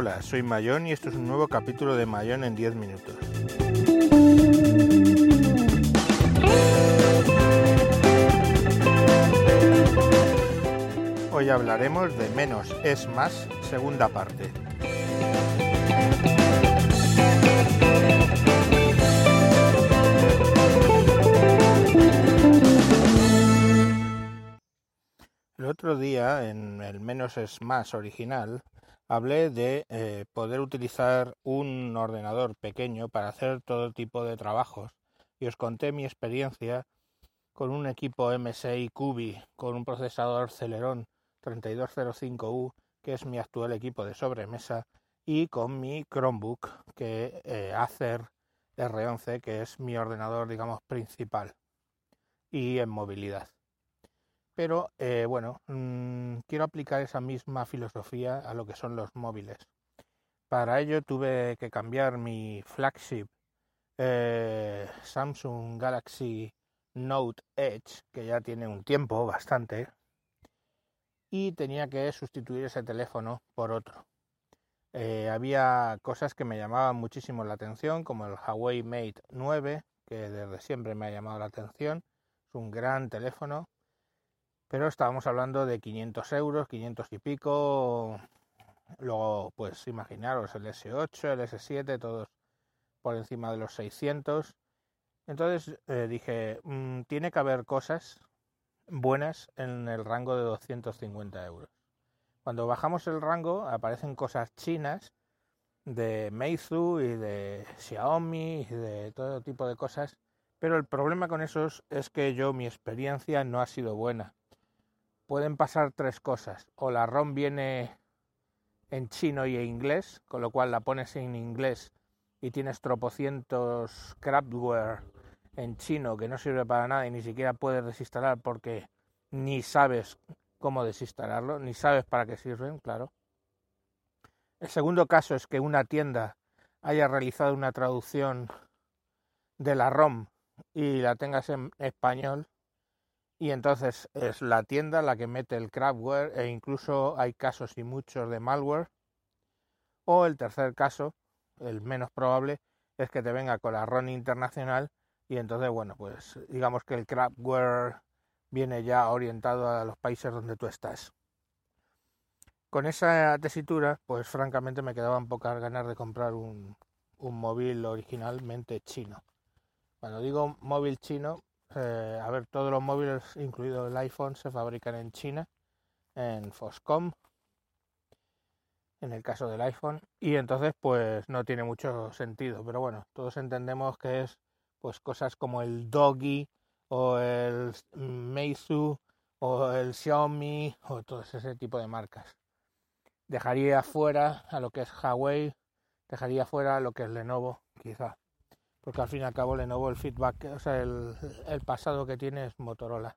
Hola, soy Mayón y esto es un nuevo capítulo de Mayón en 10 minutos. Hoy hablaremos de menos es más, segunda parte. El otro día, en el menos es más original, hablé de eh, poder utilizar un ordenador pequeño para hacer todo tipo de trabajos. Y os conté mi experiencia con un equipo MSI Cubi con un procesador Celeron 3205U que es mi actual equipo de sobremesa y con mi Chromebook que eh, Acer R11 que es mi ordenador digamos principal y en movilidad pero eh, bueno, mmm, quiero aplicar esa misma filosofía a lo que son los móviles. Para ello tuve que cambiar mi flagship eh, Samsung Galaxy Note Edge, que ya tiene un tiempo bastante, y tenía que sustituir ese teléfono por otro. Eh, había cosas que me llamaban muchísimo la atención, como el Huawei Mate 9, que desde siempre me ha llamado la atención. Es un gran teléfono, pero estábamos hablando de 500 euros, 500 y pico. Luego, pues imaginaros el S8, el S7, todos por encima de los 600. Entonces eh, dije, mmm, tiene que haber cosas buenas en el rango de 250 euros. Cuando bajamos el rango aparecen cosas chinas de Meizu y de Xiaomi y de todo tipo de cosas, pero el problema con esos es que yo mi experiencia no ha sido buena pueden pasar tres cosas. O la ROM viene en chino y en inglés, con lo cual la pones en inglés y tienes tropocientos crapware en chino que no sirve para nada y ni siquiera puedes desinstalar porque ni sabes cómo desinstalarlo, ni sabes para qué sirven, claro. El segundo caso es que una tienda haya realizado una traducción de la ROM y la tengas en español y entonces es la tienda la que mete el crapware e incluso hay casos y muchos de malware. O el tercer caso, el menos probable, es que te venga con la RON internacional y entonces, bueno, pues digamos que el crapware viene ya orientado a los países donde tú estás. Con esa tesitura, pues francamente me quedaban pocas ganas de comprar un, un móvil originalmente chino. Cuando digo móvil chino, eh, a ver, todos los móviles, incluido el iPhone, se fabrican en China, en Foscom, en el caso del iPhone, y entonces pues no tiene mucho sentido, pero bueno, todos entendemos que es pues cosas como el Doggy o el Meizu o el Xiaomi o todo ese tipo de marcas. Dejaría fuera a lo que es Huawei, dejaría fuera a lo que es Lenovo, quizá porque al fin y al cabo Lenovo el feedback, o sea, el, pasado que tiene es Motorola.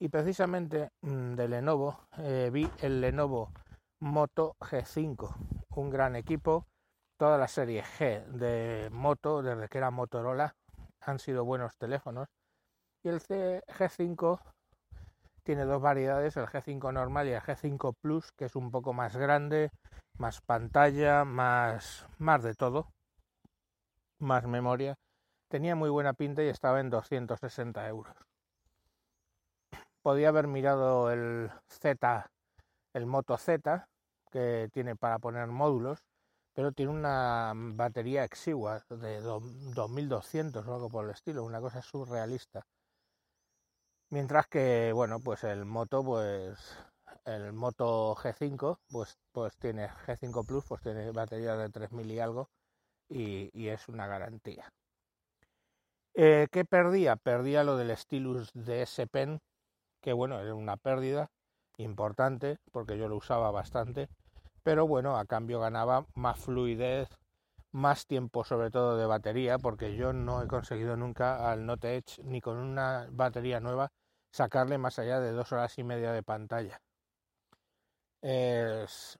Y precisamente mmm, de Lenovo eh, vi el Lenovo Moto G5, un gran equipo. Toda la serie G de Moto, desde que era Motorola, han sido buenos teléfonos. Y el G5 tiene dos variedades, el G5 normal y el G5 Plus, que es un poco más grande, más pantalla, más, más de todo más memoria, tenía muy buena pinta y estaba en 260 euros. Podía haber mirado el Z, el Moto Z, que tiene para poner módulos, pero tiene una batería exigua de 2200 o algo por el estilo, una cosa surrealista. Mientras que, bueno, pues el Moto, pues el Moto G5, pues, pues tiene G5 Plus, pues tiene batería de 3000 y algo, y, es una garantía. Eh, ¿Qué perdía? Perdía lo del Stylus de S Pen, que bueno, era una pérdida importante porque yo lo usaba bastante, pero bueno, a cambio ganaba más fluidez, más tiempo sobre todo de batería, porque yo no he conseguido nunca al Note Edge ni con una batería nueva sacarle más allá de dos horas y media de pantalla. Es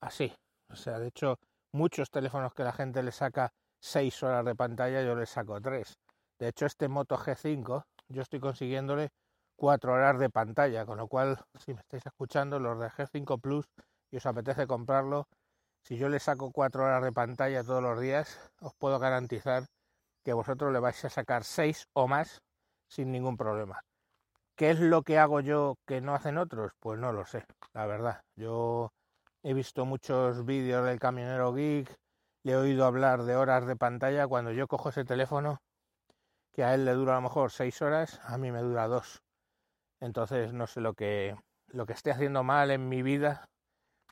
así, o sea, de hecho muchos teléfonos que la gente le saca 6 horas de pantalla, yo le saco 3. De hecho, este Moto G5, yo estoy consiguiéndole 4 horas de pantalla, con lo cual, si me estáis escuchando, los de G5 Plus y os apetece comprarlo, si yo le saco cuatro horas de pantalla todos los días, os puedo garantizar que vosotros le vais a sacar seis o más sin ningún problema. ¿Qué es lo que hago yo que no hacen otros? Pues no lo sé, la verdad. Yo he visto muchos vídeos del camionero geek, le he oído hablar de horas de pantalla. Cuando yo cojo ese teléfono, que a él le dura a lo mejor seis horas, a mí me dura dos. Entonces no sé lo que, lo que esté haciendo mal en mi vida.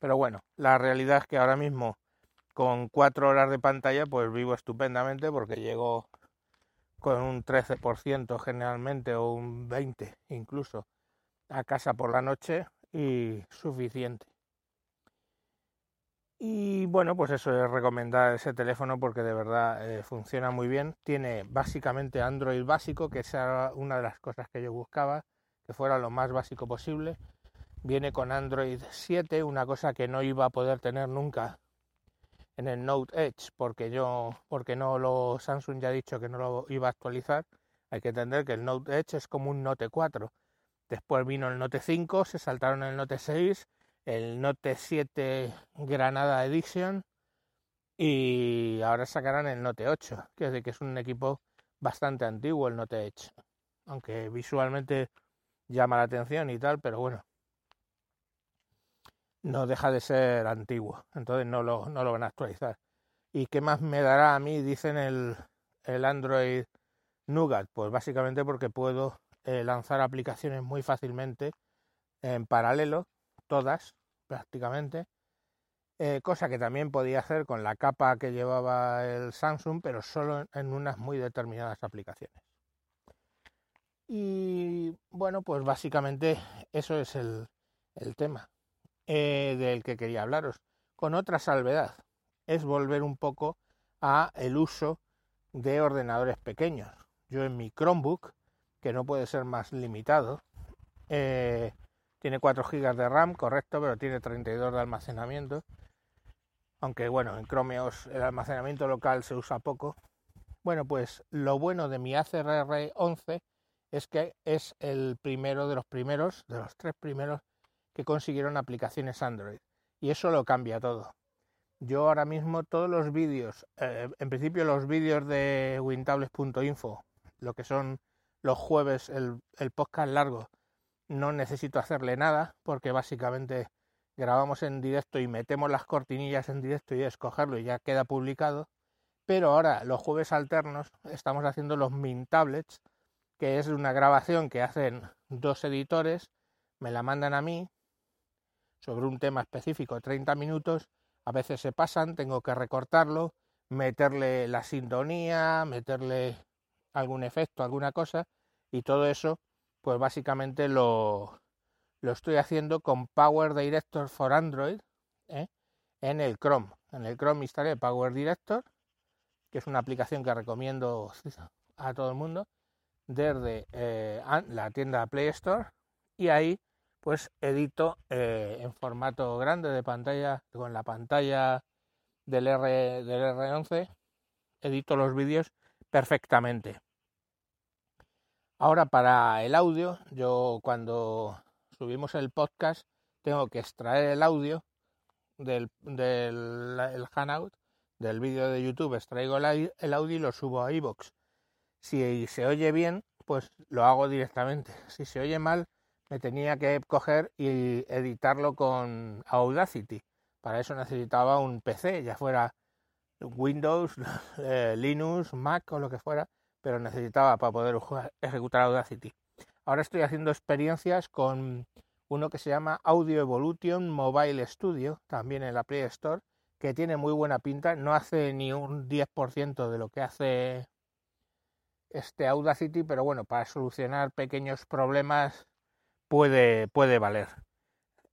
Pero bueno, la realidad es que ahora mismo con cuatro horas de pantalla pues vivo estupendamente porque llego con un 13% generalmente o un 20% incluso a casa por la noche y suficiente. Y bueno, pues eso es recomendar ese teléfono porque de verdad eh, funciona muy bien. Tiene básicamente Android básico, que es una de las cosas que yo buscaba, que fuera lo más básico posible. Viene con Android 7, una cosa que no iba a poder tener nunca en el Note Edge, porque yo, porque no lo Samsung ya ha dicho que no lo iba a actualizar. Hay que entender que el Note Edge es como un Note 4. Después vino el Note 5, se saltaron el Note 6 el Note 7 Granada Edition y ahora sacarán el Note 8, que es que es un equipo bastante antiguo el Note Edge, aunque visualmente llama la atención y tal, pero bueno, no deja de ser antiguo, entonces no lo, no lo van a actualizar. ¿Y qué más me dará a mí? Dicen el, el Android Nougat, pues básicamente porque puedo eh, lanzar aplicaciones muy fácilmente en paralelo, todas, prácticamente, eh, cosa que también podía hacer con la capa que llevaba el Samsung, pero solo en unas muy determinadas aplicaciones. Y bueno, pues básicamente eso es el, tema eh, del que quería hablaros. Con otra salvedad, es volver un poco a el uso de ordenadores pequeños. Yo en mi Chromebook, que no puede ser más limitado, eh, tiene 4 GB de RAM, correcto, pero tiene 32 de almacenamiento. Aunque bueno, en Chrome OS el almacenamiento local se usa poco. Bueno, pues lo bueno de mi ACRR 11 es que es el primero de los primeros, de los tres primeros que consiguieron aplicaciones Android. Y eso lo cambia todo. Yo ahora mismo todos los vídeos, eh, en principio los vídeos de wintables.info, lo que son los jueves, el, el podcast largo, no necesito hacerle nada porque básicamente grabamos en directo y metemos las cortinillas en directo y escogerlo y ya queda publicado. Pero ahora los jueves alternos estamos haciendo los min tablets, que es una grabación que hacen dos editores, me la mandan a mí sobre un tema específico, 30 minutos, a veces se pasan, tengo que recortarlo, meterle la sintonía, meterle algún efecto, alguna cosa, y todo eso pues básicamente lo, lo estoy haciendo con Power Director for Android ¿eh? en el Chrome. En el Chrome instalé Power Director, que es una aplicación que recomiendo a todo el mundo desde eh, la tienda Play Store y ahí pues edito eh, en formato grande de pantalla con la pantalla del, R, del R11 edito los vídeos perfectamente Ahora para el audio, yo cuando subimos el podcast tengo que extraer el audio del, del el Hanout, del vídeo de YouTube, extraigo el, audio y lo subo a iVoox. Si se oye bien, pues lo hago directamente. Si se oye mal, me tenía que coger y editarlo con Audacity. Para eso necesitaba un PC, ya fuera Windows, eh, Linux, Mac o lo que fuera pero necesitaba para poder ejecutar Audacity. Ahora estoy haciendo experiencias con uno que se llama Audio Evolution Mobile Studio, también en la Play Store, que tiene muy buena pinta, no hace ni un 10% de lo que hace este Audacity, pero bueno, para solucionar pequeños problemas puede, puede valer.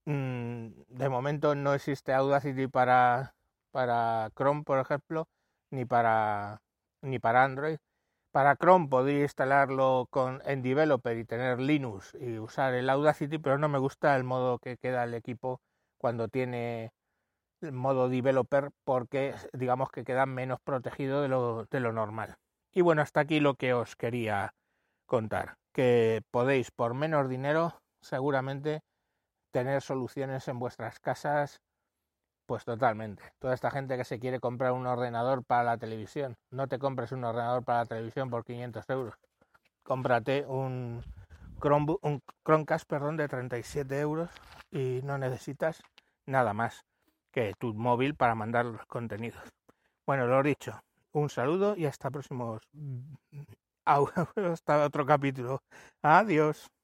Mm, de momento no existe Audacity para, para Chrome, por ejemplo, ni para, ni para Android, para Chrome podría instalarlo con, en Developer y tener Linux y usar el Audacity, pero no me gusta el modo que queda el equipo cuando tiene el modo Developer porque digamos que queda menos protegido de lo, de lo normal. Y bueno, hasta aquí lo que os quería contar, que podéis por menos dinero seguramente tener soluciones en vuestras casas Pues totalmente. Toda esta gente que se quiere comprar un ordenador para la televisión, no te compres un ordenador para la televisión por 500 euros. Cómprate un, Chromebook, un Chromecast perdón, de 37 euros y no necesitas nada más que tu móvil para mandar los contenidos. Bueno, lo dicho. Un saludo y hasta próximos. Hasta otro capítulo. Adiós.